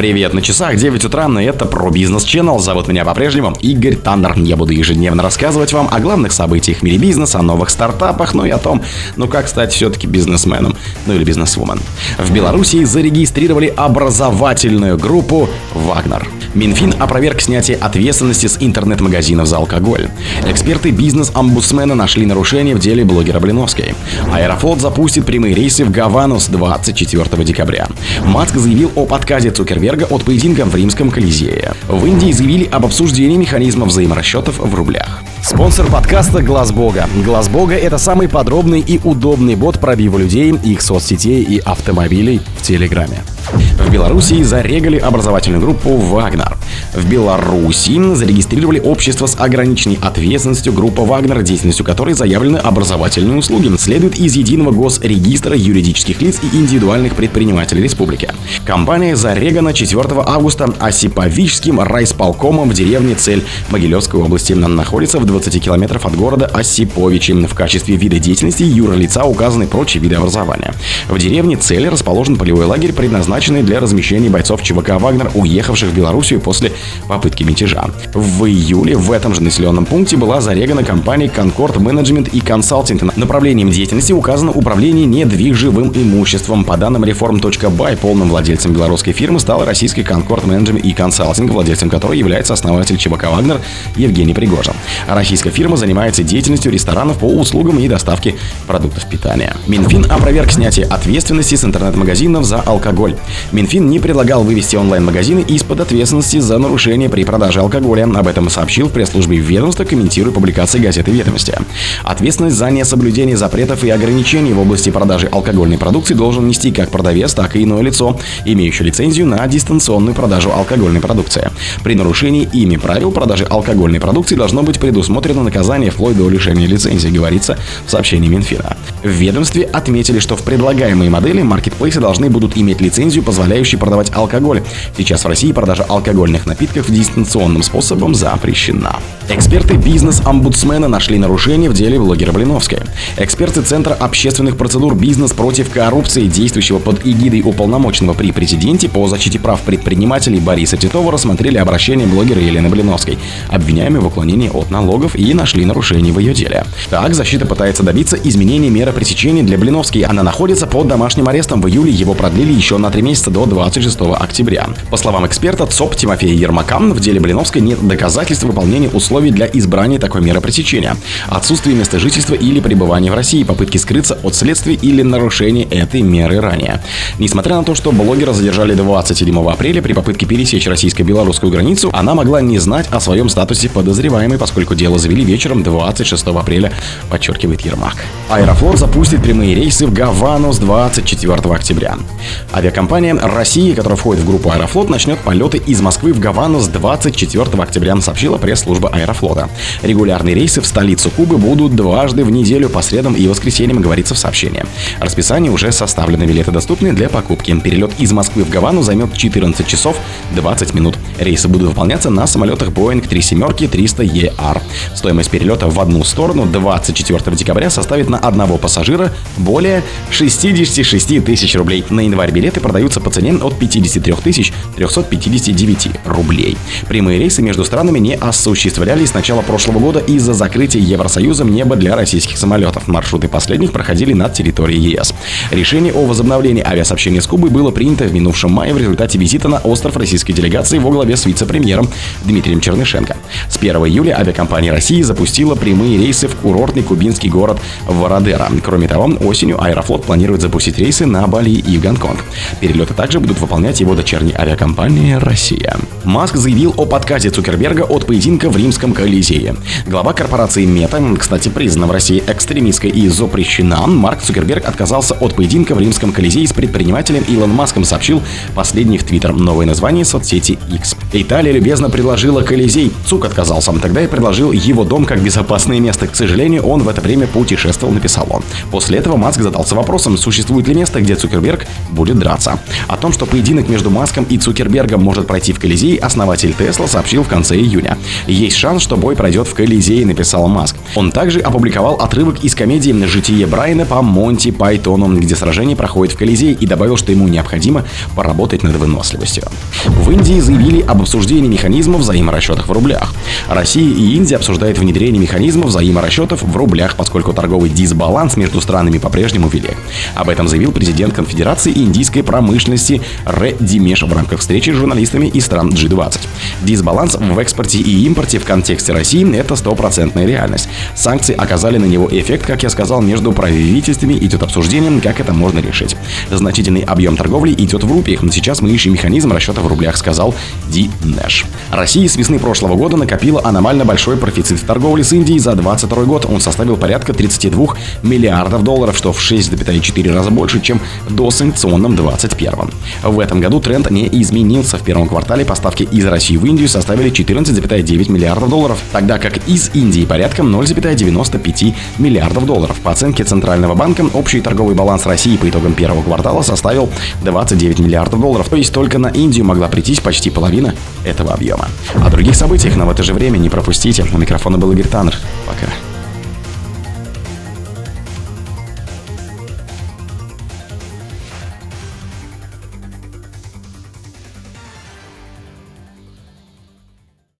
Привет, на часах 9 утра, и это про бизнес Channel. Зовут меня по-прежнему Игорь Таннер. Я буду ежедневно рассказывать вам о главных событиях в мире бизнеса, о новых стартапах, ну и о том, ну как стать все-таки бизнесменом, ну или бизнесвумен. В Беларуси зарегистрировали образовательную группу «Вагнер». Минфин опроверг снятие ответственности с интернет-магазинов за алкоголь. Эксперты бизнес-омбудсмена нашли нарушения в деле блогера Блиновской. Аэрофлот запустит прямые рейсы в Гавану с 24 декабря. Маск заявил об отказе Цукерберга Цукерберга от поединка в Римском Колизее. В Индии заявили об обсуждении механизма взаиморасчетов в рублях. Спонсор подкаста Глаз Бога. Глаз Бога это самый подробный и удобный бот пробива людей, их соцсетей и автомобилей в Телеграме. В Беларуси зарегали образовательную группу «Вагнер». В Беларуси зарегистрировали общество с ограниченной ответственностью группа «Вагнер», деятельностью которой заявлены образовательные услуги. Следует из единого госрегистра юридических лиц и индивидуальных предпринимателей республики. Компания зарегана 4 августа Осиповическим райсполкомом в деревне Цель Могилевской области. Она находится в 20 километров от города Осиповичи. В качестве вида деятельности юрлица указаны прочие виды образования. В деревне Цель расположен полевой лагерь, предназначенный для размещения бойцов ЧВК «Вагнер», уехавших в Белоруссию после попытки мятежа. В июле в этом же населенном пункте была зарегана компания Concord Management и Consulting. Направлением деятельности указано управление недвижимым имуществом. По данным reform.by, полным владельцем белорусской фирмы стала российская Concord Management и Consulting, владельцем которой является основатель ЧВК «Вагнер» Евгений Пригожин. Российская фирма занимается деятельностью ресторанов по услугам и доставке продуктов питания. Минфин опроверг снятие ответственности с интернет-магазинов за алкоголь. Минфин не предлагал вывести онлайн-магазины из-под ответственности за нарушение при продаже алкоголя. Об этом сообщил в пресс-службе ведомства, комментируя публикации газеты «Ведомости». Ответственность за несоблюдение запретов и ограничений в области продажи алкогольной продукции должен нести как продавец, так и иное лицо, имеющее лицензию на дистанционную продажу алкогольной продукции. При нарушении ими правил продажи алкогольной продукции должно быть предусмотрено наказание вплоть до лишения лицензии, говорится в сообщении Минфина. В ведомстве отметили, что в предлагаемые модели маркетплейсы должны будут иметь лицензию, позволяющую продавать алкоголь. Сейчас в России продажа алкогольных напитков дистанционным способом запрещена. Эксперты бизнес-омбудсмена нашли нарушения в деле блогера Блиновской. Эксперты Центра общественных процедур «Бизнес против коррупции», действующего под эгидой уполномоченного при президенте по защите прав предпринимателей Бориса Титова, рассмотрели обращение блогера Елены Блиновской, обвиняемой в уклонении от налогов и нашли нарушения в ее деле. Так, защита пытается добиться изменения меры пресечения для Блиновской. Она находится под домашним арестом. В июле его продлили еще на три месяца до 26 октября. По словам эксперта ЦОП Тимофея Ермака, в деле Блиновской нет доказательств выполнения условий для избрания такой меры пресечения. Отсутствие места жительства или пребывания в России, попытки скрыться от следствия или нарушения этой меры ранее. Несмотря на то, что блогера задержали 27 апреля при попытке пересечь российско-белорусскую границу, она могла не знать о своем статусе подозреваемой, поскольку дело завели вечером 26 апреля, подчеркивает Ермак. Аэрофлот запустит прямые рейсы в Гавану с 24 октября. Авиакомпания России, которая входит в группу Аэрофлот, начнет полеты из Москвы в Гавану с 24 октября, сообщила пресс-служба Аэрофлота. Регулярные рейсы в столицу Кубы будут дважды в неделю по средам и воскресеньям, говорится в сообщении. Расписание уже составлено, билеты доступны для покупки. Перелет из Москвы в Гавану займет 14 часов 20 минут. Рейсы будут выполняться на самолетах Boeing 37 300 ER. Стоимость перелета в одну сторону 24 декабря составит на одного пассажира более 66 тысяч рублей. На январь билеты продаются по цене от 53 тысяч 359 рублей. Прямые рейсы между странами не осуществлялись с начала прошлого года из-за закрытия Евросоюзом неба для российских самолетов. Маршруты последних проходили над территорией ЕС. Решение о возобновлении авиасообщения с Кубой было принято в минувшем мае в результате визита на остров российской делегации во главе с вице-премьером Дмитрием Чернышенко. С 1 июля авиакомпания России запустила прямые рейсы в курортный кубинский город Вородера. Кроме того, осенью Аэрофлот планирует запустить рейсы на Бали и в Гонконг. Перелеты также будут выполнять его дочерняя авиакомпания «Россия». Маск заявил о подказе Цукерберга от поединка в римском Колизее. Глава корпорации Мета, кстати, признана в России экстремистской и запрещена, Марк Цукерберг отказался от поединка в римском Колизее с предпринимателем Илон Маском, сообщил последний в Твиттер. Новое название соцсети X. Италия любезно предложила Колизей. Цук отказался. Тогда я предложил его дом как безопасное место. К сожалению, он в это время путешествовал, написал он. После этого Маск задался вопросом, существует ли место, где Цукерберг будет драться. О том, что поединок между Маском и Цукербергом может пройти в Колизей, основатель Тесла сообщил в конце июня. Есть шанс, что бой пройдет в Колизее, написал Маск. Он также опубликовал отрывок из комедии «Житие Брайана» по Монти Пайтону, где сражение проходит в Колизее и добавил, что ему необходимо поработать над выносливостью. В Индии заявили об обсуждении механизмов взаиморасчетов в рублях. Россия и Индия обсуждают внедрение механизмов взаиморасчетов в рублях, поскольку торговый дисбаланс между странами по-прежнему велик. Об этом заявил президент Конфедерации индийской промышленности Ре Димеш в рамках встречи с журналистами из стран G20. Дисбаланс в экспорте и импорте в контексте России – это стопроцентная реальность. Санкции оказали на него эффект, как я сказал, между правительствами идет обсуждение, как это можно решить. Значительный объем торговли идет в рупиях, но сейчас мы ищем механизм расчета в рублях, сказал Ди Нэш. Россия с весны прошлого года накопила аномально большой профицит в торговле с Индией за 2022 год. Он составил порядка 32 миллиардов долларов, что в 6,4 раза больше, чем до санкционном 21. В этом году тренд не изменился. В первом квартале поставки из России в Индию составили 14,9 миллиардов долларов, тогда как из Индии порядком 0,95 миллиардов долларов. По оценке Центрального банка, общий торговый баланс России по итогам первого квартала составил 29 миллиардов долларов. То есть только на Индию могла прийтись почти половина этого объема. О других событиях, но в это же время не пропустите. У микрофона был Игорь Таннер. Пока.